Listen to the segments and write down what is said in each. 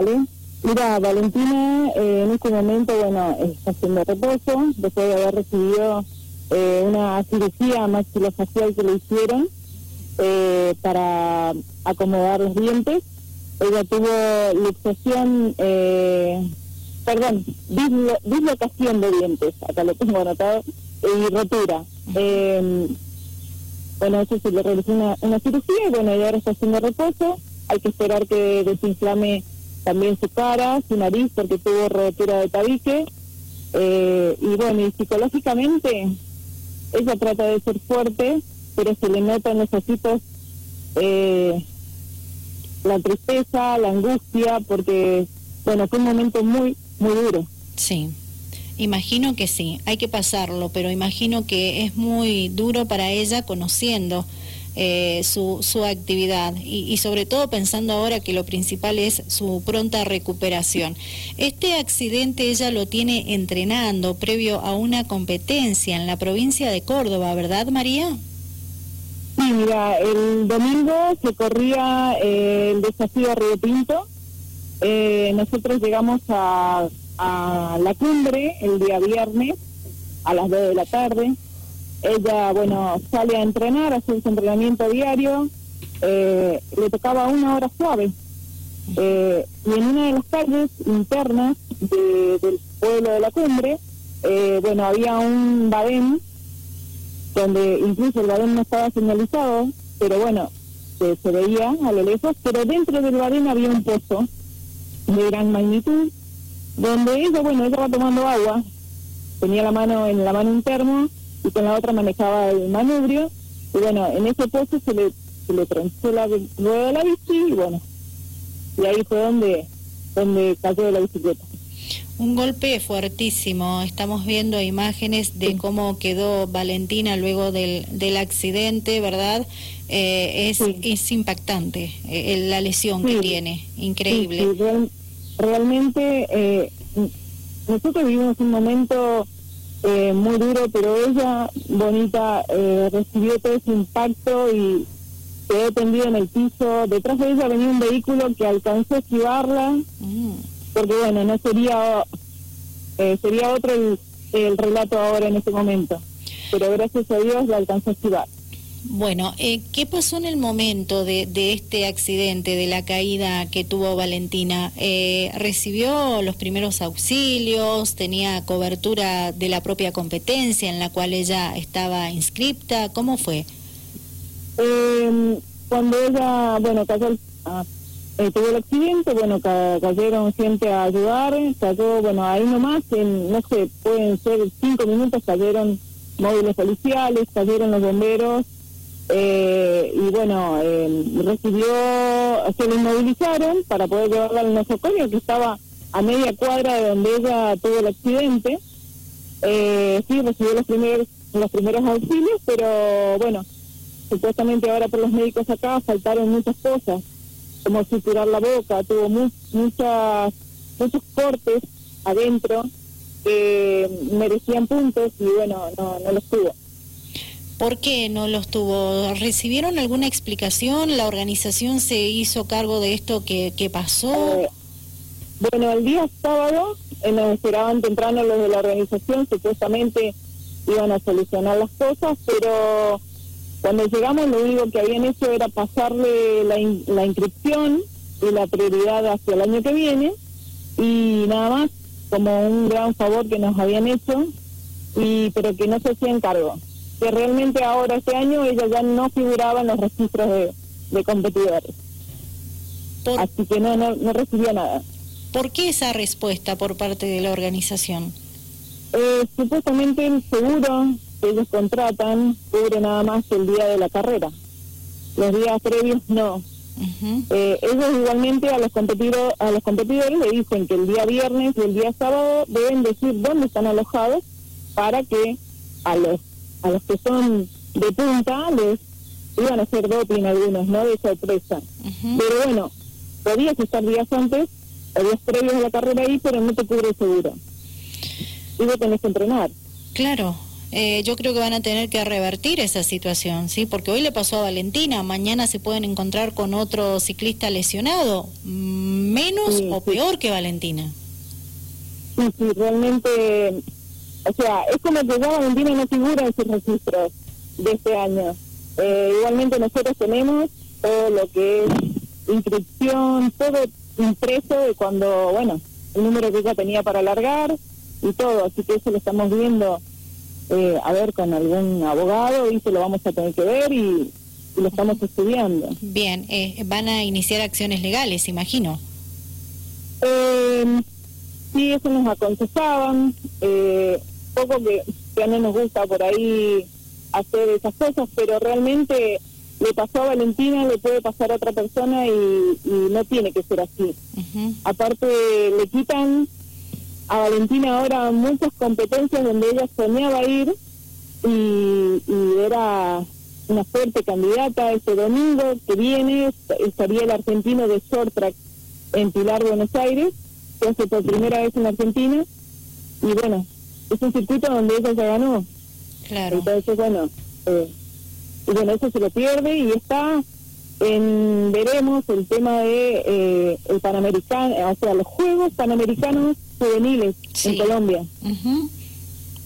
¿vale? Mira, Valentina eh, en este momento, bueno, está haciendo reposo después de haber recibido eh, una cirugía maxilofacial que le hicieron eh, para acomodar los dientes. Ella tuvo luxación, perdón, dislocación de dientes, acá lo tengo anotado, y rotura. bueno, eso se le realizó una, una cirugía y bueno, ella ahora está haciendo reposo. Hay que esperar que desinflame también su cara, su nariz, porque tuvo rotura de tabique. Eh, y bueno, y psicológicamente ella trata de ser fuerte, pero se le nota en los ojitos eh, la tristeza, la angustia, porque, bueno, fue un momento muy, muy duro. Sí. Imagino que sí, hay que pasarlo, pero imagino que es muy duro para ella conociendo eh, su, su actividad y, sobre todo pensando ahora que lo principal es su pronta recuperación. Este accidente ella lo tiene entrenando previo a una competencia en la provincia de Córdoba, ¿verdad María? Sí, mira, el domingo se corría eh, el desafío Río Pinto. Eh, nosotros llegamos a, a la cumbre el día viernes a las 2 de la tarde. Ella, bueno, sale a entrenar, hace su entrenamiento diario, eh, le tocaba una hora suave. Eh, y en una de las calles internas del pueblo de la cumbre, eh, bueno, había un badén, donde incluso el badén no estaba señalizado, pero bueno, se, se veía a lo lejos, pero dentro del badén había un pozo de gran magnitud, donde ella, bueno, ella va tomando agua, tenía la mano en la mano interna y con la otra manejaba el manubrio. Y bueno, en ese pozo se le, se le tronchó la rueda de la bici y bueno, y ahí fue donde, donde cayó de la bicicleta. Un golpe fuertísimo. Estamos viendo imágenes de cómo quedó Valentina luego del, del accidente, ¿verdad? Eh, es, es impactante eh, la lesión que tiene, increíble. realmente eh, nosotros vivimos un momento eh, muy duro, pero ella, bonita, eh, recibió todo ese impacto y quedó tendida en el piso. Detrás de ella venía un vehículo que alcanzó a esquivarla, mm. porque bueno, no sería, eh, sería otro el, el relato ahora en este momento, pero gracias a Dios la alcanzó a esquivar. Bueno, eh, ¿qué pasó en el momento de, de, este accidente, de la caída que tuvo Valentina? Eh, ¿Recibió los primeros auxilios? ¿Tenía cobertura de la propia competencia en la cual ella estaba inscripta? ¿Cómo fue? Eh, cuando ella, bueno, cayó, ah, eh, tuvo el accidente, bueno, cayeron gente a ayudar, cayó, bueno, ahí nomás, en, no sé, pueden ser cinco minutos, cayeron móviles policiales, cayeron los bomberos, eh, y bueno, eh, recibió, se lo inmovilizaron para poder llevarla al nosocomio que estaba a media cuadra de donde ella tuvo el accidente. Eh, sí, recibió los primeros, los primeros auxilios, pero bueno, supuestamente ahora por los médicos acá faltaron muchas cosas, como suturar la boca, tuvo muchas, muchos cortes adentro que merecían puntos y bueno, no, no los tuvo. ¿Por qué no los tuvo? ¿Recibieron alguna explicación? ¿La organización se hizo cargo de esto que, pasó? Eh, bueno, el día sábado eh, nos esperaban temprano los de la organización, supuestamente iban a solucionar las cosas, pero cuando llegamos lo único que habían hecho era pasarle la, la inscripción y la prioridad hacia el año que viene y nada más como un gran favor que nos habían hecho y pero que no se hacían cargo que realmente ahora este año ella ya no figuraba en los registros de, competidores. Así que no, no, no recibió nada. ¿Por qué esa respuesta por parte de la organización? Eh, supuestamente el seguro que ellos contratan cubre nada más el día de la carrera. Los días previos no. Eh, ellos igualmente a los competidores a los competidores le dicen que el día viernes y el día sábado deben decir dónde están alojados para que a los a los que son de punta les iban a hacer doping algunos, ¿no? De sorpresa. Pero bueno, podías estar días antes, días previos a la carrera ahí, pero no te cubre el seguro. Y vos tenés que entrenar. Claro. eh, yo creo que van a tener que revertir esa situación, ¿sí? Porque hoy le pasó a Valentina, mañana se pueden encontrar con otro ciclista lesionado, menos o peor que Valentina. Sí, sí, realmente, o sea, es como que ya Valentina no figura en sus registros de este año. Eh, igualmente nosotros tenemos todo lo que es inscripción, todo impreso de cuando, bueno, el número que ella tenía para alargar y todo, así que eso lo estamos viendo, eh, a ver, con algún abogado y se lo vamos a tener que ver y, lo estamos estudiando. Bien, eh, van a iniciar acciones legales, imagino. Eh, sí, eso nos aconsejaban, eh, poco que ya no nos gusta por ahí hacer esas cosas, pero realmente le pasó a Valentina, le puede pasar a otra persona y, no tiene que ser así. Aparte, le quitan a Valentina ahora muchas competencias donde ella soñaba ir y, era una fuerte candidata. Este domingo que viene estaría el argentino de short track en Pilar, Buenos Aires, que hace por primera vez en Argentina. Y bueno, es un circuito donde ella ya ganó. Claro. Entonces, bueno, eh, y bueno, eso se lo pierde y está en, veremos el tema de eh, el Panamericano, o sea, los Juegos Panamericanos Juveniles en Colombia.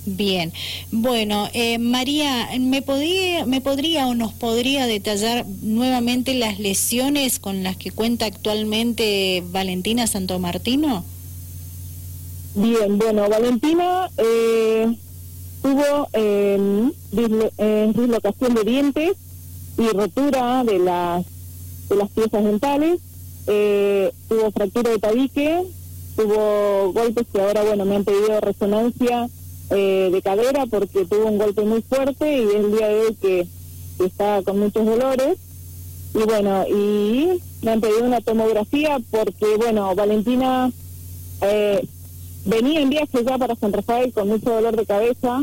Bien, bueno, eh, María, ¿me, podría, ¿me podría o nos podría detallar nuevamente las lesiones con las que cuenta actualmente Valentina Santomartino? Bien, bueno, Valentina eh, tuvo eh, dislocación de dientes y rotura de las, de las piezas dentales, eh, tuvo fractura de tabique, tuvo golpes que ahora, bueno, me han pedido resonancia eh, de cadera porque tuvo un golpe muy fuerte y el día de hoy que, está con muchos dolores. Y bueno, y me han pedido una tomografía porque, bueno, Valentina eh, venía en viaje ya para San Rafael con mucho dolor de cabeza.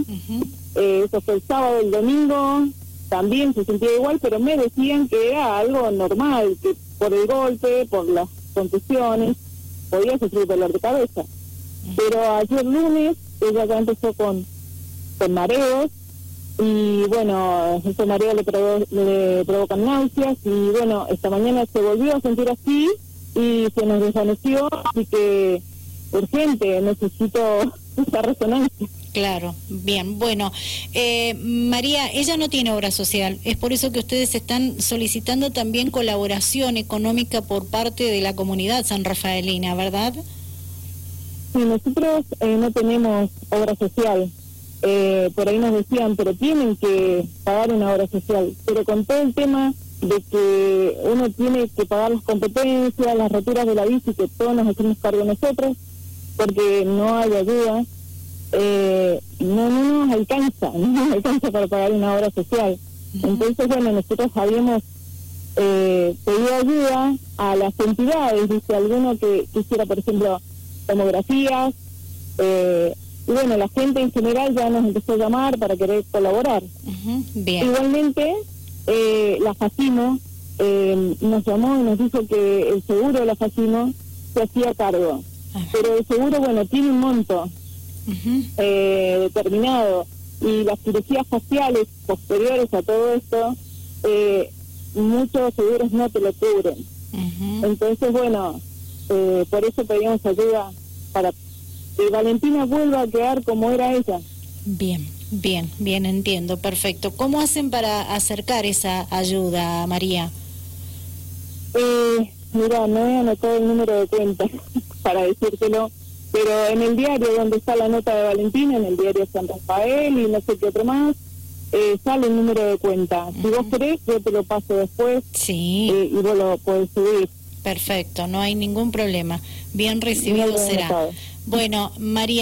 Eh, eso fue el sábado, el domingo, también se sentía igual, pero me decían que era algo normal, que por el golpe, por las contusiones, podía sufrir dolor de cabeza. Pero ayer lunes ella ya empezó con, con mareos y bueno, ese mareo le, le provocan náuseas y bueno, esta mañana se volvió a sentir así y se nos desvaneció, así que urgente, necesito esa resonancia. Claro, bien. Bueno, eh, María, ella no tiene obra social. Es por eso que ustedes están solicitando también colaboración económica por parte de la comunidad san rafaelina, ¿verdad? Sí, nosotros eh, no tenemos obra social. Eh, por ahí nos decían, pero tienen que pagar una obra social. Pero con todo el tema de que uno tiene que pagar las competencias, las roturas de la bici, que todos nos hacemos cargo nosotros, porque no hay ayuda, eh, no, no nos alcanza, no nos alcanza para pagar una obra social. Entonces, bueno, nosotros habíamos eh, pedido ayuda a las entidades, dice alguno que quisiera, por ejemplo, tomografías, eh, y bueno, la gente en general ya nos empezó a llamar para querer colaborar. Igualmente, eh, la FACIMO eh, nos llamó y nos dijo que el seguro de la FACIMO se hacía cargo. Pero el seguro, bueno, tiene un monto eh, determinado y las cirugías faciales posteriores a todo esto, eh, muchos seguros no te lo cubren. Entonces, bueno, eh, por eso pedimos ayuda para que Valentina vuelva a quedar como era ella. Bien, bien, bien, entiendo, perfecto. ¿Cómo hacen para acercar esa ayuda, María? Eh, mira, no he anotado el número de cuenta para decírtelo, pero en el diario donde está la nota de Valentina, en el diario San Rafael y no sé qué otro más, eh, sale el número de cuenta. Si vos querés, yo te lo paso después sí. Eh, y vos lo podés subir. Perfecto, no hay ningún problema. Bien recibido será. Bueno, María.